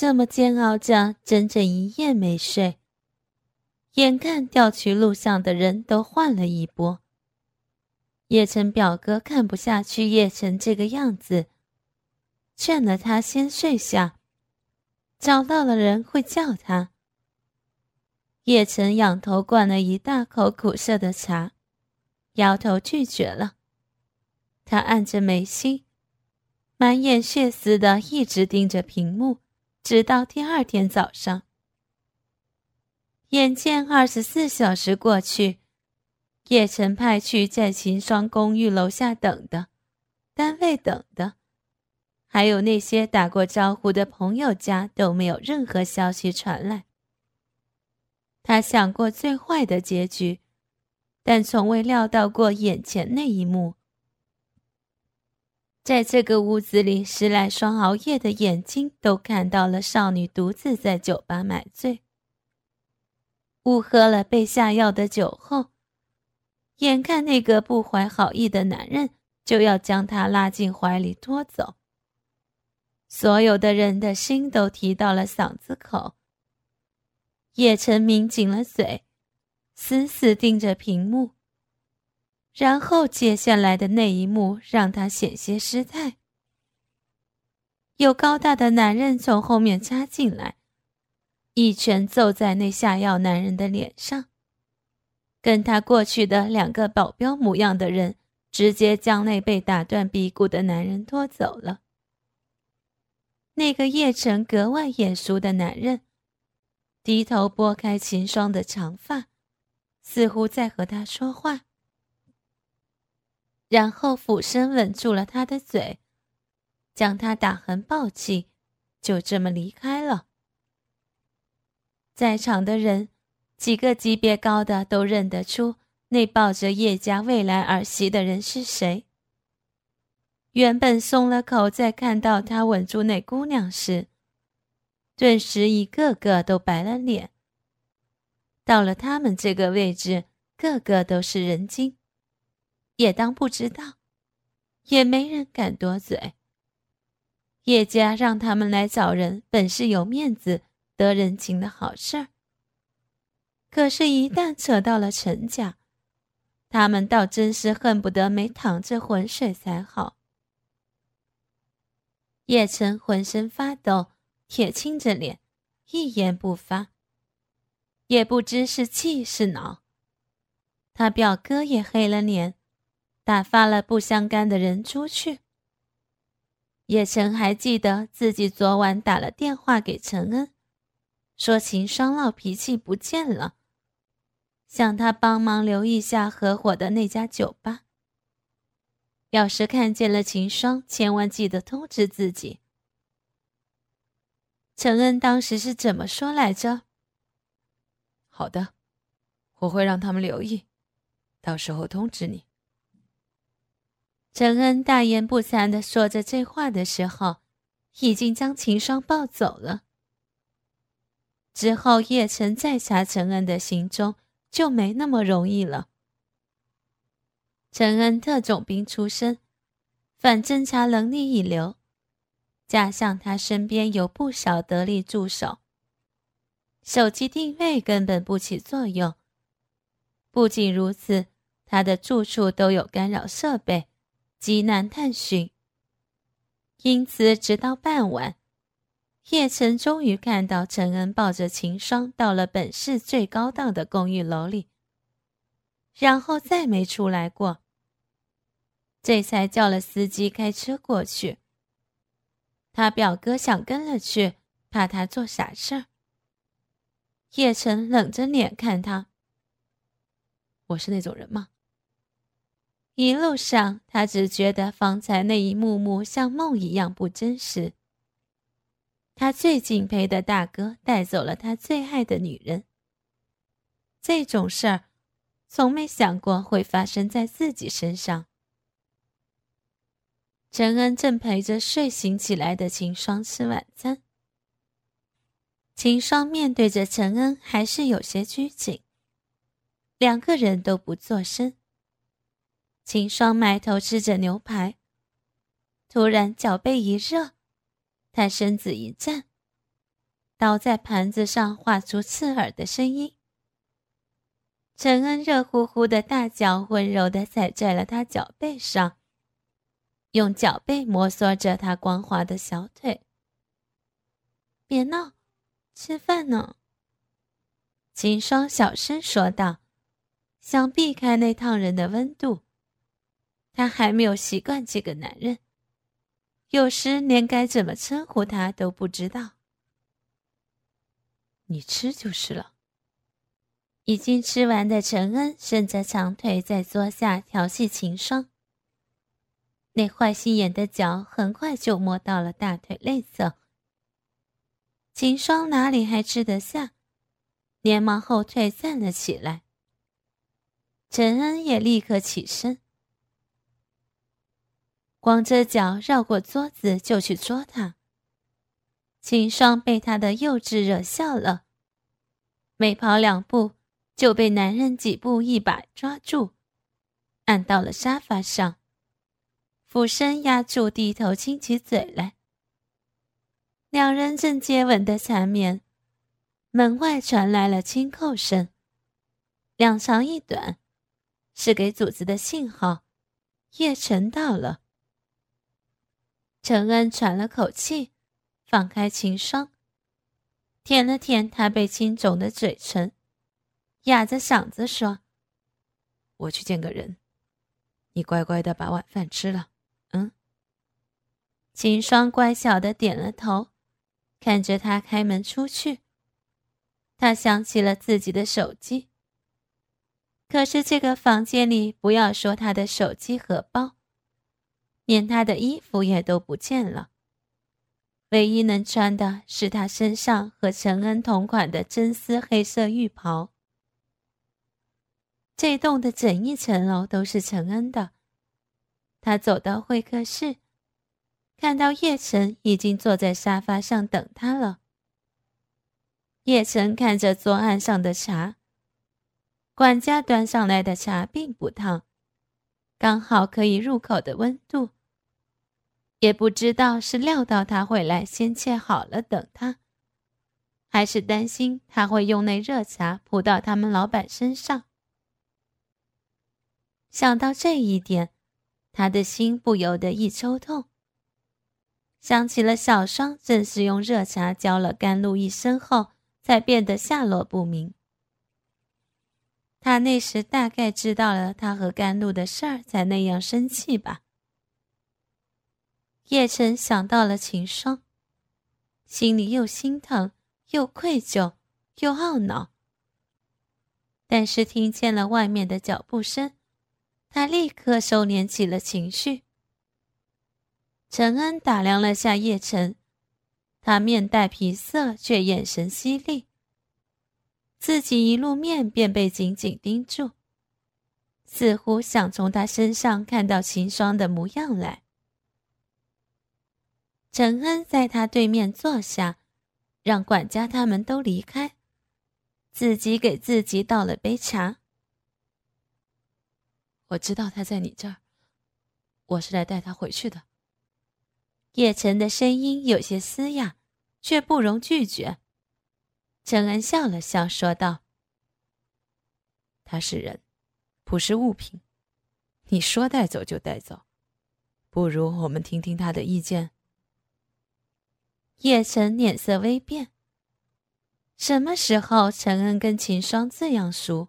这么煎熬着，整整一夜没睡。眼看调取录像的人都换了一波，叶晨表哥看不下去叶晨这个样子，劝了他先睡下，找到了人会叫他。叶晨仰头灌了一大口苦涩的茶，摇头拒绝了。他按着眉心，满眼血丝的一直盯着屏幕，直到第二天早上。眼见二十四小时过去，叶晨派去在秦霜公寓楼下等的，单位等的，还有那些打过招呼的朋友家都没有任何消息传来。他想过最坏的结局，但从未料到过眼前那一幕。在这个屋子里，十来双熬夜的眼睛都看到了少女独自在酒吧买醉。误喝了被下药的酒后，眼看那个不怀好意的男人就要将她拉进怀里拖走，所有的人的心都提到了嗓子口。叶晨抿紧了嘴，死死盯着屏幕。然后接下来的那一幕让他险些失态。有高大的男人从后面插进来。一拳揍在那下药男人的脸上，跟他过去的两个保镖模样的人，直接将那被打断鼻骨的男人拖走了。那个叶晨格外眼熟的男人，低头拨开秦霜的长发，似乎在和他说话，然后俯身吻住了他的嘴，将他打横抱起，就这么离开了。在场的人，几个级别高的都认得出那抱着叶家未来儿媳的人是谁。原本松了口，在看到他吻住那姑娘时，顿时一个个都白了脸。到了他们这个位置，个个都是人精，也当不知道，也没人敢多嘴。叶家让他们来找人，本是有面子。得人情的好事儿，可是，一旦扯到了陈家，他们倒真是恨不得没淌这浑水才好。叶晨浑身发抖，铁青着脸，一言不发，也不知是气是恼。他表哥也黑了脸，打发了不相干的人出去。叶晨还记得自己昨晚打了电话给陈恩。说秦霜闹脾气不见了，想他帮忙留意下合伙的那家酒吧。要是看见了秦霜，千万记得通知自己。陈恩当时是怎么说来着？好的，我会让他们留意，到时候通知你。陈恩大言不惭的说着这话的时候，已经将秦霜抱走了。之后，叶晨再查陈恩的行踪就没那么容易了。陈恩特种兵出身，反侦查能力一流，加上他身边有不少得力助手，手机定位根本不起作用。不仅如此，他的住处都有干扰设备，极难探寻。因此，直到傍晚。叶晨终于看到陈恩抱着秦霜到了本市最高档的公寓楼里，然后再没出来过。这才叫了司机开车过去。他表哥想跟了去，怕他做傻事儿。叶晨冷着脸看他：“我是那种人吗？”一路上，他只觉得方才那一幕幕像梦一样不真实。他最敬佩的大哥带走了他最爱的女人。这种事儿，从没想过会发生在自己身上。陈恩正陪着睡醒起来的秦霜吃晚餐。秦霜面对着陈恩，还是有些拘谨。两个人都不做声。秦霜埋头吃着牛排，突然脚背一热。他身子一震，刀在盘子上划出刺耳的声音。陈恩热乎乎的大脚温柔地踩在了他脚背上，用脚背摩挲着他光滑的小腿。别闹，吃饭呢。秦霜小声说道，想避开那烫人的温度。他还没有习惯这个男人，有时连该怎么称呼他都不知道。你吃就是了。已经吃完的陈恩伸着长腿在桌下调戏秦霜，那坏心眼的脚很快就摸到了大腿内侧。秦霜哪里还吃得下，连忙后退站了起来。陈恩也立刻起身，光着脚绕过桌子就去捉他。秦霜被他的幼稚惹笑了，没跑两步。就被男人几步一把抓住，按到了沙发上，俯身压住，低头亲起嘴来。两人正接吻的缠绵，门外传来了轻叩声，两长一短，是给主子的信号。叶晨到了。陈恩喘了口气，放开秦霜，舔了舔他被亲肿的嘴唇。哑着嗓子说：“我去见个人，你乖乖的把晚饭吃了。”嗯。秦霜乖巧的点了头，看着他开门出去。他想起了自己的手机，可是这个房间里，不要说他的手机和包，连他的衣服也都不见了。唯一能穿的是他身上和陈恩同款的真丝黑色浴袍。这栋的整一层楼都是陈恩的。他走到会客室，看到叶晨已经坐在沙发上等他了。叶晨看着桌案上的茶，管家端上来的茶并不烫，刚好可以入口的温度。也不知道是料到他会来，先切好了等他，还是担心他会用那热茶扑到他们老板身上。想到这一点，他的心不由得一抽痛。想起了小双正是用热茶浇了甘露一身后，才变得下落不明。他那时大概知道了他和甘露的事儿，才那样生气吧。叶晨想到了秦霜，心里又心疼，又愧疚，又懊恼。但是听见了外面的脚步声。他立刻收敛起了情绪。陈恩打量了下叶晨，他面带皮色，却眼神犀利。自己一露面便被紧紧盯住，似乎想从他身上看到秦霜的模样来。陈恩在他对面坐下，让管家他们都离开，自己给自己倒了杯茶。我知道他在你这儿，我是来带他回去的。叶晨的声音有些嘶哑，却不容拒绝。陈恩笑了笑，说道：“他是人，不是物品。你说带走就带走，不如我们听听他的意见。”叶晨脸色微变。什么时候陈恩跟秦霜这样熟？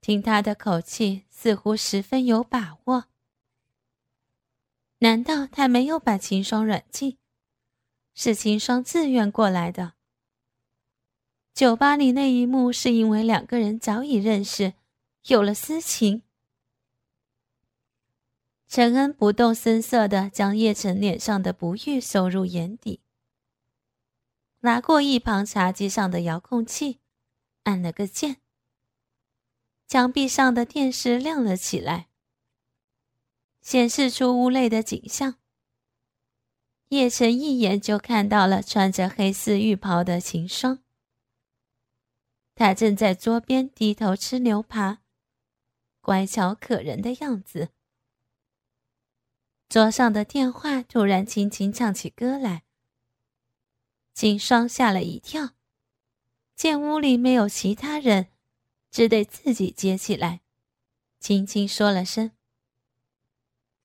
听他的口气，似乎十分有把握。难道他没有把秦霜软禁？是秦霜自愿过来的？酒吧里那一幕是因为两个人早已认识，有了私情。陈恩不动声色地将叶晨脸上的不悦收入眼底，拿过一旁茶几上的遥控器，按了个键。墙壁上的电视亮了起来，显示出屋内的景象。叶晨一眼就看到了穿着黑丝浴袍的秦霜，他正在桌边低头吃牛扒，乖巧可人的样子。桌上的电话突然轻轻唱起歌来，秦霜吓了一跳，见屋里没有其他人，只得自己接起来，轻轻说了声：“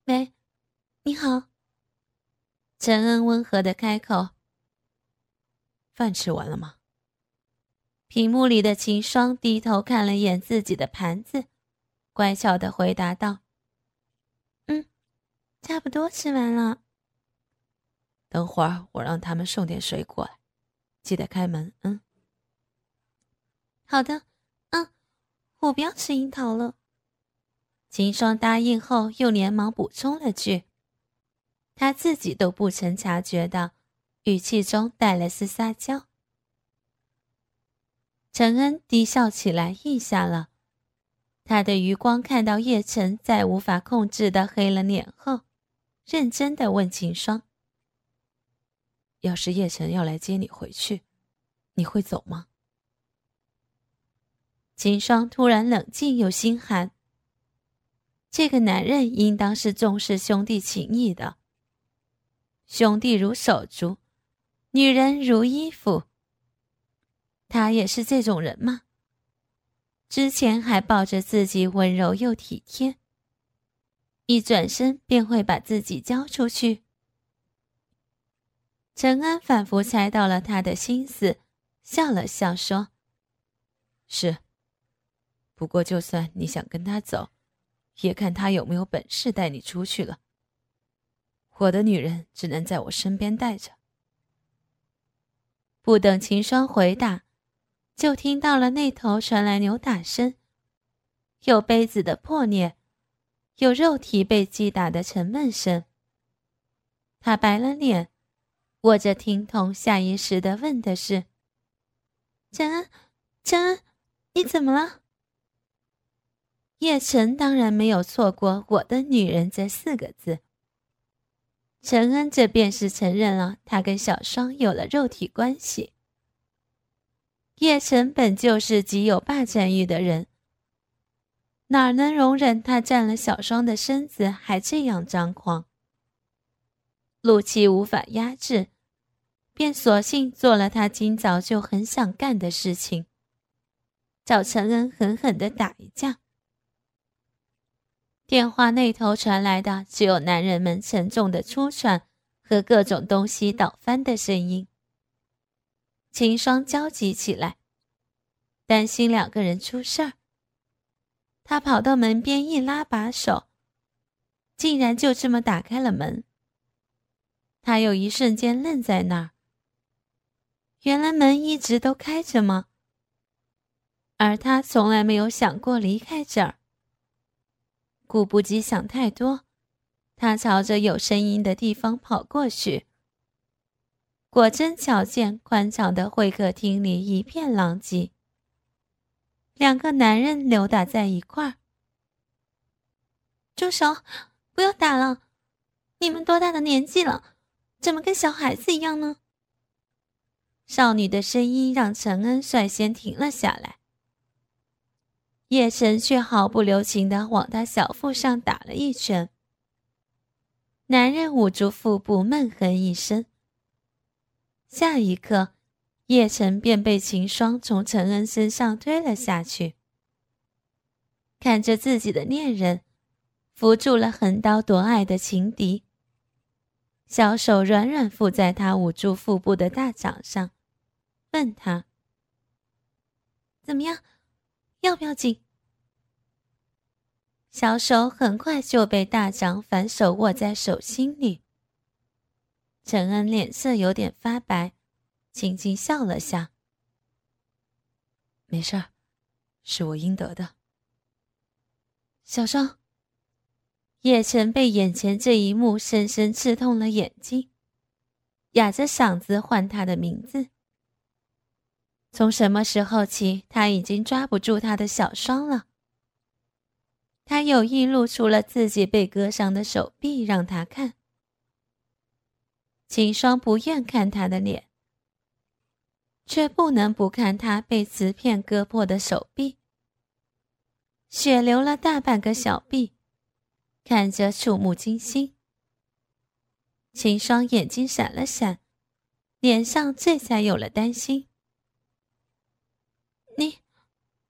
喂，你好。”陈恩温和的开口：“饭吃完了吗？”屏幕里的秦霜低头看了眼自己的盘子，乖巧的回答道：“，差不多吃完了。等会儿我让他们送点水果来，记得开门。嗯，好的。嗯，我不要吃樱桃了。”秦霜答应后，又连忙补充了句。他自己都不曾察觉到，语气中带了丝撒娇。陈恩低笑起来，应下了。他的余光看到叶晨在无法控制的黑了脸后，认真的问秦霜：“要是叶晨要来接你回去，你会走吗？”秦霜突然冷静又心寒。这个男人应当是重视兄弟情谊的。兄弟如手足，女人如衣服。他也是这种人吗？之前还抱着自己温柔又体贴，一转身便会把自己交出去。陈安仿佛猜到了他的心思，笑了笑说：“是。不过，就算你想跟他走，也看他有没有本事带你出去了。”我的女人只能在我身边带着。不等秦霜回答，就听到了那头传来扭打声，有杯子的破裂，有肉体被击打的沉闷声。他白了脸，握着听筒，下意识的问的是：“陈恩，陈恩，你怎么了？”叶晨当然没有错过“我的女人”这四个字。陈恩这便是承认了，他跟小双有了肉体关系。叶晨本就是极有霸占欲的人，哪能容忍他占了小双的身子还这样张狂？怒气无法压制，便索性做了他今早就很想干的事情，找陈恩狠狠的打一架。电话那头传来的只有男人们沉重的出喘和各种东西倒翻的声音。秦霜焦急起来，担心两个人出事儿。他跑到门边一拉把手，竟然就这么打开了门。他有一瞬间愣在那儿。原来门一直都开着吗？而他从来没有想过离开这儿。顾不及想太多，他朝着有声音的地方跑过去。果真瞧见宽敞的会客厅里一片狼藉，两个男人扭打在一块儿。住手！不要打了！你们多大的年纪了，怎么跟小孩子一样呢？少女的声音让陈恩率先停了下来。叶晨却毫不留情地往他小腹上打了一拳。男人捂住腹部，闷哼一声。下一刻，叶晨便被秦霜从陈恩身上推了下去。看着自己的恋人扶住了横刀夺爱的情敌，小手软软附在他捂住腹部的大掌上，问他：“怎么样？”要不要紧？小手很快就被大掌反手握在手心里。陈恩脸色有点发白，轻轻笑了笑：“没事儿，是我应得的。”小双。叶晨被眼前这一幕深深刺痛了眼睛，哑着嗓子唤他的名字。从什么时候起，他已经抓不住他的小双了？他有意露出了自己被割伤的手臂让他看。秦霜不愿看他的脸，却不能不看他被瓷片割破的手臂，血流了大半个小臂，看着触目惊心。秦霜眼睛闪了闪，脸上这才有了担心。你，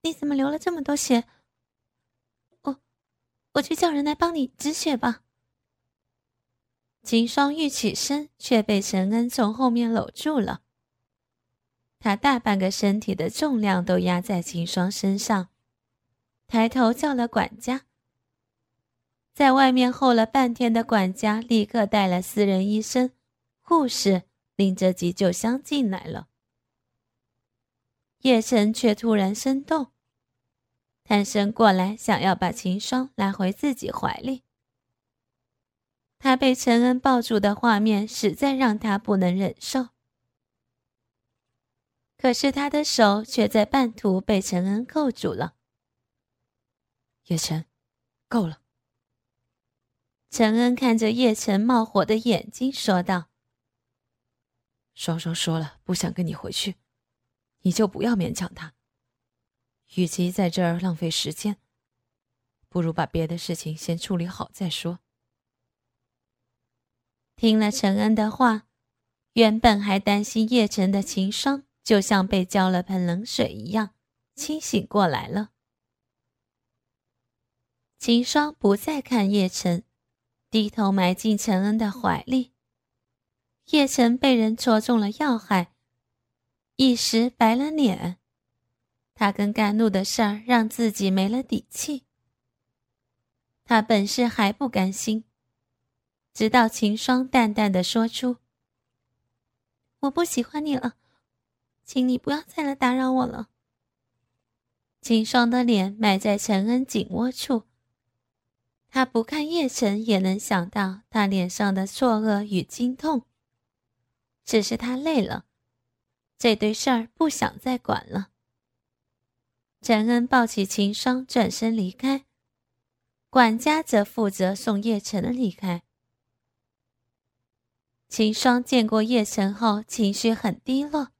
你怎么流了这么多血？我，我去叫人来帮你止血吧。秦霜欲起身，却被陈恩从后面搂住了。他大半个身体的重量都压在秦霜身上，抬头叫了管家。在外面候了半天的管家立刻带了私人医生、护士，拎着急救箱进来了。叶晨却突然生动，探身过来，想要把秦霜拉回自己怀里。他被陈恩抱住的画面实在让他不能忍受，可是他的手却在半途被陈恩扣住了。叶晨，够了。陈恩看着叶晨冒火的眼睛，说道：“双双说了不想跟你回去，你就不要勉强他。与其在这儿浪费时间，不如把别的事情先处理好再说。”听了陈恩的话，原本还担心叶晨的秦霜，就像被浇了盆冷水一样，清醒过来了。秦霜不再看叶晨。低头埋进陈恩的怀里，叶晨被人戳中了要害，一时白了脸。他跟甘露的事儿让自己没了底气。他本是还不甘心，直到秦霜淡淡的说出：“我不喜欢你了，请你不要再来打扰我了。”秦霜的脸埋在陈恩颈窝处。他不看叶晨，也能想到他脸上的错愕与惊痛。只是他累了，这堆事儿不想再管了。陈恩抱起秦霜，转身离开，管家则负责送叶晨离开。秦霜见过叶晨后，情绪很低落。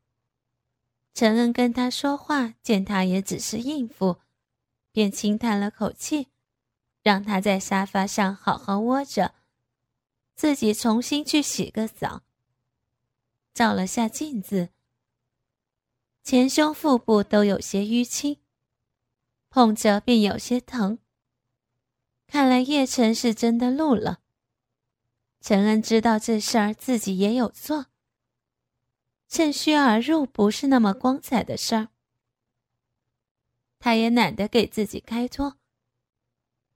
陈恩跟他说话，见他也只是应付，便轻叹了口气。让他在沙发上好好窝着，自己重新去洗个澡。照了下镜子，前胸、腹部都有些淤青，碰着便有些疼。看来叶晨是真的怒了。陈恩知道这事儿自己也有错，趁虚而入不是那么光彩的事儿，他也懒得给自己开脱。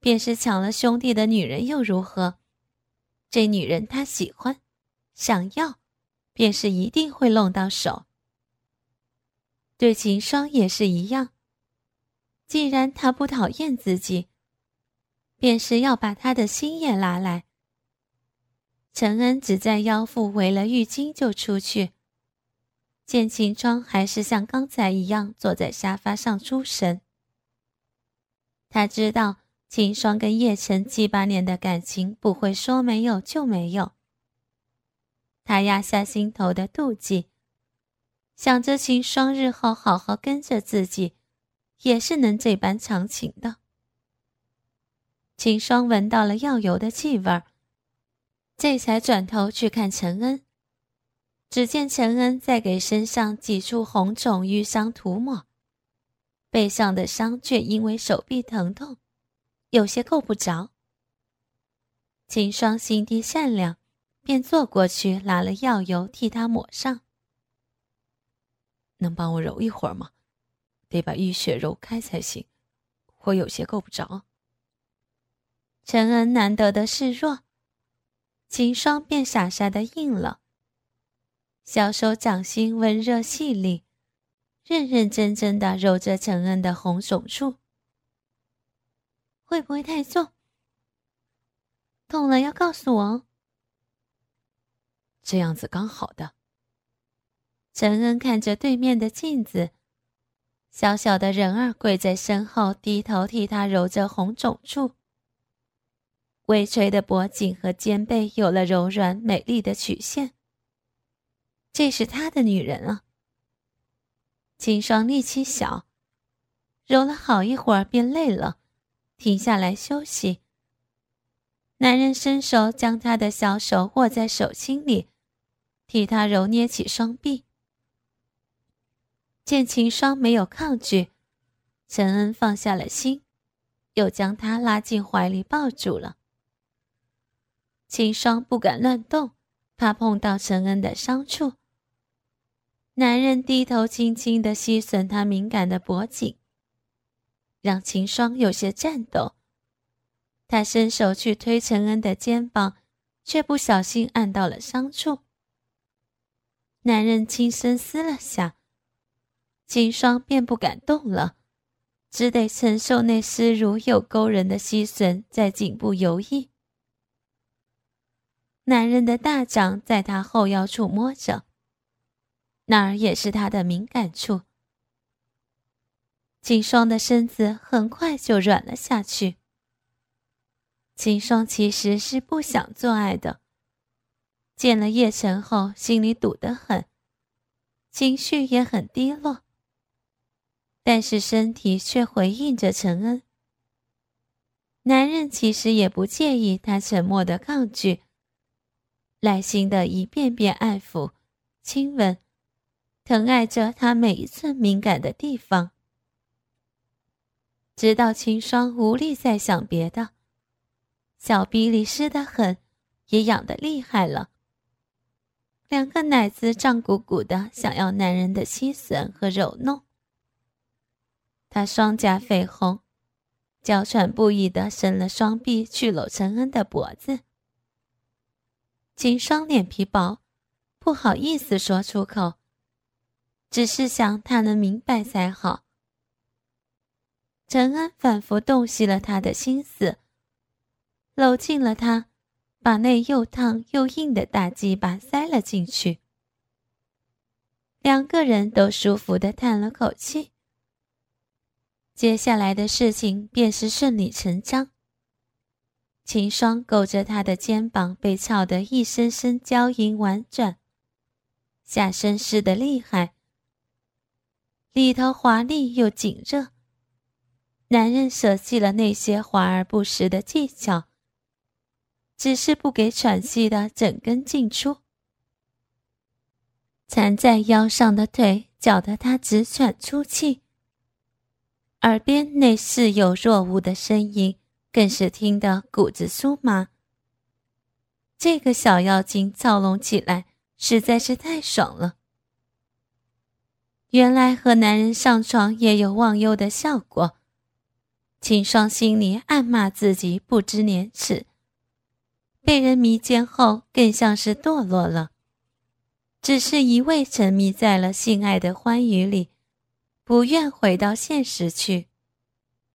便是抢了兄弟的女人又如何？这女人他喜欢，想要，便是一定会弄到手。对秦霜也是一样。既然他不讨厌自己，便是要把他的心也拉来。陈恩只在腰腹围了浴巾就出去，见秦霜还是像刚才一样坐在沙发上出神。他知道。秦霜跟叶晨七八年的感情不会说没有就没有。他压下心头的妒忌，想着秦霜日后好好跟着自己，也是能这般长情的。秦霜闻到了药油的气味这才转头去看陈恩，只见陈恩在给身上几处红肿淤伤涂抹，背上的伤却因为手臂疼痛。有些够不着。秦霜心地善良，便坐过去拿了药油替他抹上。能帮我揉一会儿吗？得把淤血揉开才行，我有些够不着。陈恩难得的示弱，秦霜便傻傻的应了。小手掌心温热细腻，认认真真的揉着陈恩的红肿处。会不会太重？痛了要告诉我哦。这样子刚好的。陈恩看着对面的镜子，小小的人儿跪在身后，低头替他揉着红肿处。微垂的脖颈和肩背有了柔软美丽的曲线。这是他的女人啊。秦霜力气小，揉了好一会儿便累了。停下来休息。男人伸手将她的小手握在手心里，替他揉捏起双臂。见秦霜没有抗拒，陈恩放下了心，又将他拉进怀里抱住了。秦霜不敢乱动，怕碰到陈恩的伤处。男人低头轻轻地吸吮她敏感的脖颈，让秦霜有些颤抖。他伸手去推陈恩的肩膀，却不小心按到了伤处。男人轻声撕了下，秦霜便不敢动了，只得承受那湿如又勾人的吸吮在颈部游弋。男人的大掌在他后腰处摸着。那儿也是他的敏感处。秦霜的身子很快就软了下去。秦霜其实是不想做爱的，见了叶晨后，心里堵得很，情绪也很低落。但是身体却回应着陈恩。男人其实也不介意他沉默的抗拒，耐心的一遍遍爱抚、亲吻。疼爱着他每一寸敏感的地方，直到秦霜无力再想别的，小臂里湿得很，也痒得厉害了。两个奶子胀鼓鼓的，想要男人的吸吮和揉弄。他双颊绯红，娇喘不已的伸了双臂去搂陈恩的脖子。秦霜脸皮薄，不好意思说出口。只是想他能明白才好。陈安反复洞悉了他的心思，搂近了他，把那又烫又硬的大鸡巴塞了进去。两个人都舒服的叹了口气。接下来的事情便是顺理成章。秦霜勾着他的肩膀，被操得一声声娇吟婉转，下身湿得厉害。里头华丽又紧热，男人舍弃了那些华而不实的技巧，只是不给喘息的整根进出，缠在腰上的腿搅得他直喘粗气，耳边那似有若无的声音更是听得骨子酥麻。这个小妖精操弄起来实在是太爽了。原来和男人上床也有忘忧的效果，秦霜心里暗骂自己不知廉耻，被人迷奸后更像是堕落了，只是一味沉迷在了性爱的欢愉里，不愿回到现实去。